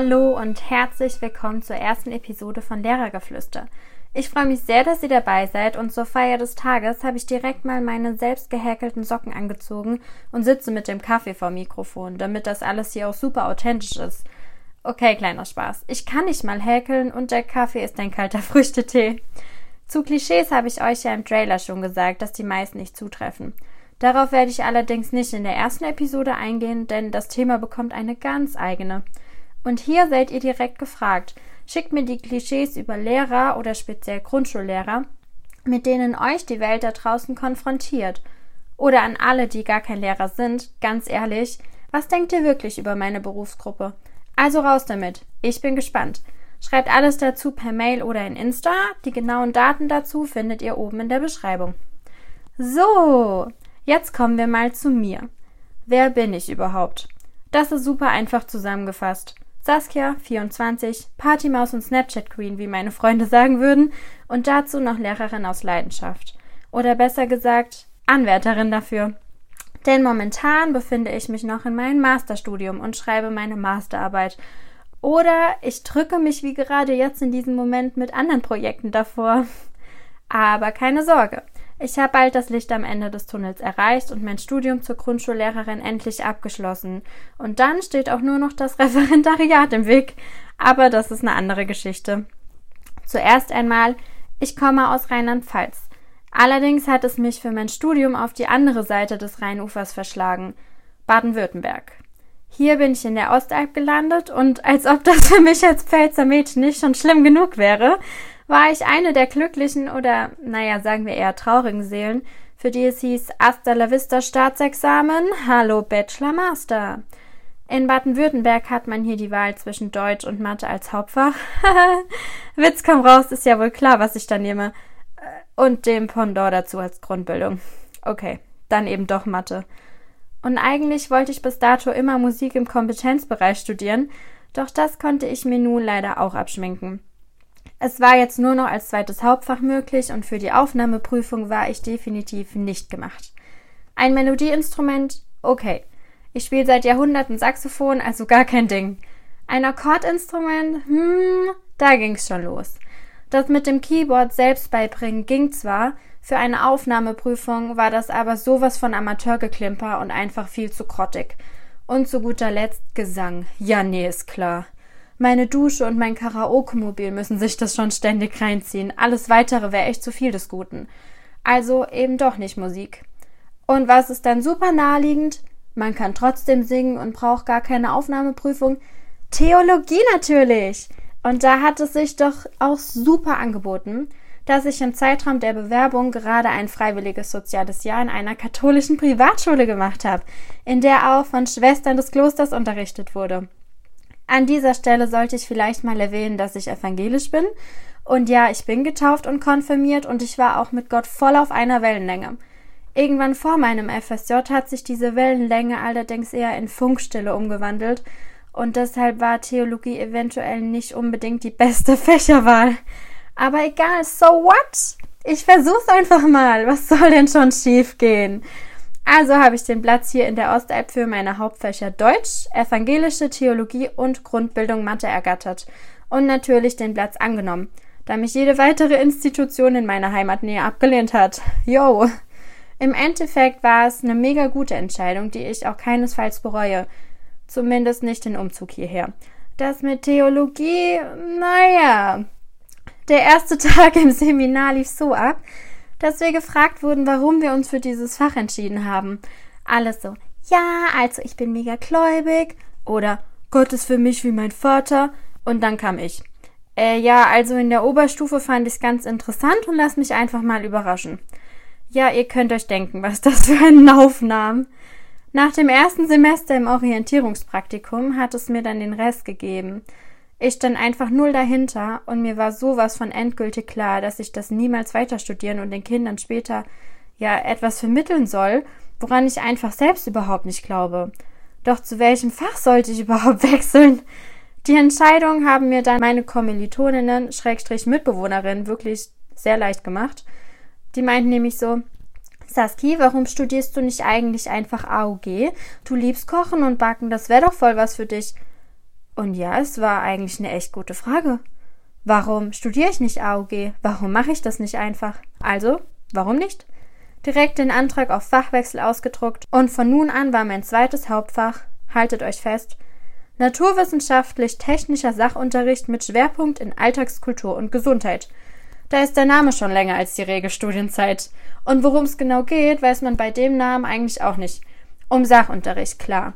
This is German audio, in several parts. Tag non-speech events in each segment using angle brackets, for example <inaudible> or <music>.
Hallo und herzlich willkommen zur ersten Episode von Lehrergeflüster. Ich freue mich sehr, dass ihr dabei seid und zur Feier des Tages habe ich direkt mal meine selbst gehäkelten Socken angezogen und sitze mit dem Kaffee vor Mikrofon, damit das alles hier auch super authentisch ist. Okay, kleiner Spaß. Ich kann nicht mal häkeln und der Kaffee ist ein kalter <laughs> Früchtetee. Zu Klischees habe ich euch ja im Trailer schon gesagt, dass die meisten nicht zutreffen. Darauf werde ich allerdings nicht in der ersten Episode eingehen, denn das Thema bekommt eine ganz eigene. Und hier seid ihr direkt gefragt. Schickt mir die Klischees über Lehrer oder speziell Grundschullehrer, mit denen euch die Welt da draußen konfrontiert. Oder an alle, die gar kein Lehrer sind, ganz ehrlich, was denkt ihr wirklich über meine Berufsgruppe? Also raus damit. Ich bin gespannt. Schreibt alles dazu per Mail oder in Insta. Die genauen Daten dazu findet ihr oben in der Beschreibung. So, Jetzt kommen wir mal zu mir. Wer bin ich überhaupt? Das ist super einfach zusammengefasst. Saskia, 24, Partymaus und Snapchat Queen, wie meine Freunde sagen würden, und dazu noch Lehrerin aus Leidenschaft. Oder besser gesagt, Anwärterin dafür. Denn momentan befinde ich mich noch in meinem Masterstudium und schreibe meine Masterarbeit. Oder ich drücke mich wie gerade jetzt in diesem Moment mit anderen Projekten davor. Aber keine Sorge. Ich habe bald das Licht am Ende des Tunnels erreicht und mein Studium zur Grundschullehrerin endlich abgeschlossen. Und dann steht auch nur noch das <laughs> Referendariat im Weg. Aber das ist eine andere Geschichte. Zuerst einmal, ich komme aus Rheinland-Pfalz. Allerdings hat es mich für mein Studium auf die andere Seite des Rheinufers verschlagen. Baden-Württemberg. Hier bin ich in der Ostalb gelandet und als ob das für mich als Pfälzer Mädchen nicht schon schlimm genug wäre, war ich eine der glücklichen oder, naja, sagen wir eher traurigen Seelen, für die es hieß Hasta la vista Staatsexamen, Hallo Bachelor Master. In Baden-Württemberg hat man hier die Wahl zwischen Deutsch und Mathe als Hauptfach. <laughs> Witz komm raus, ist ja wohl klar, was ich da nehme. Und dem Pendant dazu als Grundbildung. Okay, dann eben doch Mathe. Und eigentlich wollte ich bis dato immer Musik im Kompetenzbereich studieren, doch das konnte ich mir nun leider auch abschminken. Es war jetzt nur noch als zweites Hauptfach möglich und für die Aufnahmeprüfung war ich definitiv nicht gemacht. Ein Melodieinstrument, okay. Ich spiele seit Jahrhunderten Saxophon, also gar kein Ding. Ein Akkordinstrument, hm, da ging's schon los. Das mit dem Keyboard selbst beibringen ging zwar, für eine Aufnahmeprüfung war das aber sowas von Amateurgeklimper und einfach viel zu grottig. Und zu guter Letzt Gesang. Ja, nee, ist klar. Meine Dusche und mein Karaoke-Mobil müssen sich das schon ständig reinziehen. Alles weitere wäre echt zu viel des Guten. Also eben doch nicht Musik. Und was ist dann super naheliegend? Man kann trotzdem singen und braucht gar keine Aufnahmeprüfung. Theologie natürlich. Und da hat es sich doch auch super angeboten, dass ich im Zeitraum der Bewerbung gerade ein freiwilliges soziales Jahr in einer katholischen Privatschule gemacht habe, in der auch von Schwestern des Klosters unterrichtet wurde. An dieser Stelle sollte ich vielleicht mal erwähnen, dass ich evangelisch bin. Und ja, ich bin getauft und konfirmiert und ich war auch mit Gott voll auf einer Wellenlänge. Irgendwann vor meinem FSJ hat sich diese Wellenlänge allerdings eher in Funkstille umgewandelt und deshalb war Theologie eventuell nicht unbedingt die beste <laughs> Fächerwahl. Aber egal, so what? Ich versuch's einfach mal. Was soll denn schon schiefgehen? Also habe ich den Platz hier in der Ostalb für meine Hauptfächer Deutsch, evangelische Theologie und Grundbildung Mathe ergattert und natürlich den Platz angenommen, da mich jede weitere Institution in meiner Heimatnähe abgelehnt hat. Yo! Im Endeffekt war es eine mega gute Entscheidung, die ich auch keinesfalls bereue. Zumindest nicht den Umzug hierher. Das mit Theologie, naja. Der erste <laughs> Tag im Seminar lief so ab, dass wir gefragt wurden, warum wir uns für dieses Fach entschieden haben. Alles so, ja, also ich bin mega gläubig oder Gott ist für mich wie mein Vater und dann kam ich. Äh, ja, also in der Oberstufe fand ich es ganz interessant und lass mich einfach mal überraschen. Ja, ihr könnt euch denken, was das für einen Aufnahm. Nach dem ersten Semester im Orientierungspraktikum hat es mir dann den Rest gegeben. Ich stand einfach null dahinter und mir war sowas von endgültig klar, dass ich das niemals weiter studieren und den Kindern später ja etwas vermitteln soll, woran ich einfach selbst überhaupt nicht glaube. Doch zu welchem Fach sollte ich <laughs> überhaupt wechseln? Die Entscheidung haben mir dann meine Kommilitoninnen, Schrägstrich Mitbewohnerinnen, wirklich sehr leicht gemacht. Die meinten nämlich so, Saski, warum studierst du nicht eigentlich einfach AUG? Du liebst Kochen und Backen, das wäre doch voll was für dich. Und ja, es war eigentlich eine echt gute Frage. Warum studiere ich nicht AOG? Warum mache ich das nicht einfach? Also, warum nicht? Direkt den Antrag auf Fachwechsel ausgedruckt und von nun an war mein zweites Hauptfach, haltet euch fest, naturwissenschaftlich-technischer Sachunterricht mit Schwerpunkt in Alltagskultur und Gesundheit. Da ist der Name schon länger als die Regelstudienzeit. Und worum es genau geht, weiß man bei dem Namen eigentlich auch nicht. Um Sachunterricht, klar.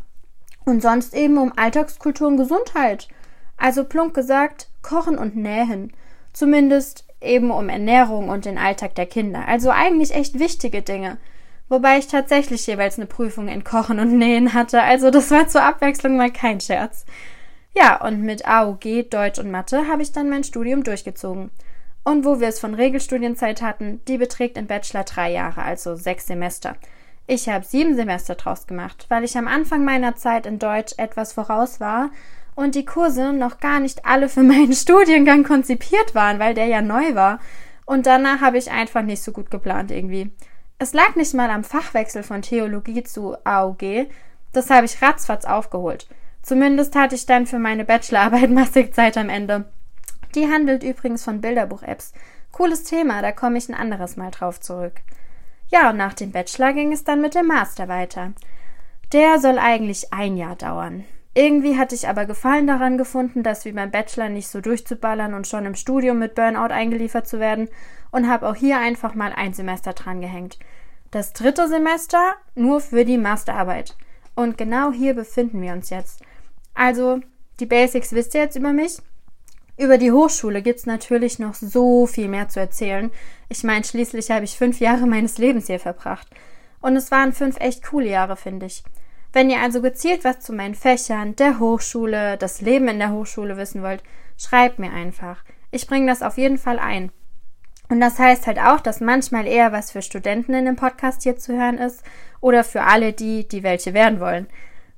Und sonst eben um Alltagskultur und Gesundheit. Also plump gesagt, Kochen und Nähen. Zumindest eben um Ernährung und den Alltag der Kinder. Also eigentlich echt wichtige Dinge. Wobei ich tatsächlich jeweils eine Prüfung in Kochen und Nähen hatte. Also das war zur Abwechslung mal kein Scherz. Ja, und mit AUG, Deutsch und Mathe habe ich dann mein Studium durchgezogen. Und wo wir es von Regelstudienzeit hatten, die beträgt im Bachelor drei Jahre, also sechs Semester. Ich habe sieben Semester draus gemacht, weil ich am Anfang meiner Zeit in Deutsch etwas voraus war und die Kurse noch gar nicht alle für <laughs> meinen Studiengang konzipiert waren, weil der ja neu war. Und danach habe ich einfach nicht so gut geplant irgendwie. Es lag nicht mal am Fachwechsel von Theologie zu AUG, das habe ich ratzfatz aufgeholt. Zumindest hatte ich dann für meine Bachelorarbeit <laughs> massig Zeit am Ende. Die handelt übrigens von Bilderbuch-Apps. Cooles Thema, da komme ich ein anderes Mal drauf zurück. Ja, und nach dem Bachelor ging es dann mit dem Master weiter. Der soll eigentlich ein Jahr dauern. Irgendwie hatte ich aber Gefallen daran gefunden, das wie beim Bachelor nicht so durchzuballern und schon im Studium mit Burnout eingeliefert zu werden und habe auch hier einfach mal ein Semester drangehängt. Das dritte Semester nur für die Masterarbeit. Und genau hier befinden wir uns jetzt. Also, die Basics wisst ihr jetzt über mich. Über die Hochschule gibt's natürlich noch so viel mehr zu erzählen. Ich meine, schließlich habe ich fünf Jahre meines Lebens hier verbracht. Und es waren fünf echt coole Jahre, finde ich. Wenn ihr also gezielt was zu meinen Fächern, der Hochschule, das Leben in der Hochschule wissen wollt, schreibt mir einfach. Ich bringe das auf jeden Fall ein. Und das heißt halt auch, dass manchmal eher was für Studenten in dem Podcast hier zu hören ist oder für alle die, die welche werden wollen.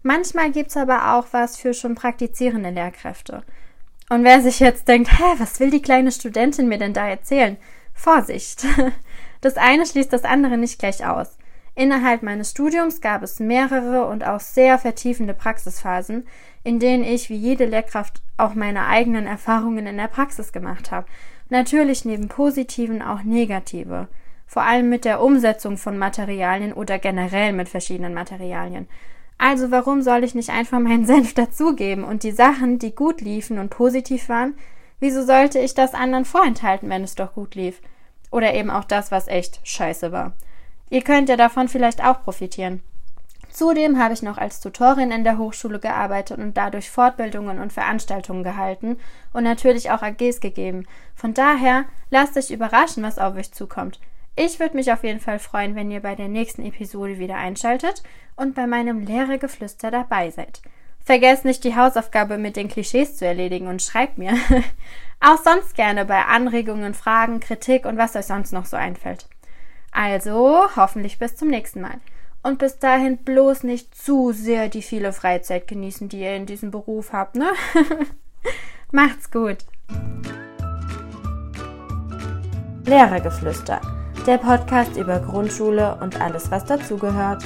Manchmal gibt's aber auch was für schon praktizierende Lehrkräfte. Und wer sich jetzt denkt, hä, was will die kleine Studentin mir denn da erzählen? Vorsicht! <laughs> Das eine schließt das andere nicht gleich aus. Innerhalb meines Studiums gab es mehrere und auch sehr vertiefende Praxisphasen, in denen ich wie jede Lehrkraft auch meine eigenen Erfahrungen in der Praxis gemacht habe. Natürlich neben positiven auch negative. Vor allem mit der Umsetzung von Materialien oder generell mit verschiedenen Materialien. Also warum soll ich nicht einfach meinen <laughs> Senf dazugeben und die Sachen, die gut liefen und positiv waren, wieso sollte ich das anderen vorenthalten, wenn es doch gut lief? Oder eben auch das, was echt scheiße war. Ihr könnt ja davon vielleicht auch profitieren. Zudem habe ich noch als Tutorin in der Hochschule gearbeitet und dadurch Fortbildungen und Veranstaltungen gehalten und natürlich auch AGs gegeben. Von daher lasst euch überraschen, was auf euch zukommt. Ich würde mich auf jeden Fall freuen, wenn ihr bei der nächsten Episode wieder einschaltet und bei meinem Lehrergeflüster dabei seid. Vergesst nicht, die Hausaufgabe mit den Klischees zu erledigen und schreibt mir. <laughs> Auch sonst gerne bei Anregungen, Fragen, Kritik und was euch sonst noch so einfällt. Also, hoffentlich bis zum nächsten Mal. Und bis dahin bloß nicht zu sehr die viele Freizeit genießen, die ihr in diesem Beruf habt, ne? <laughs> Macht's gut. Lehrergeflüster der Podcast über Grundschule und alles, was dazugehört.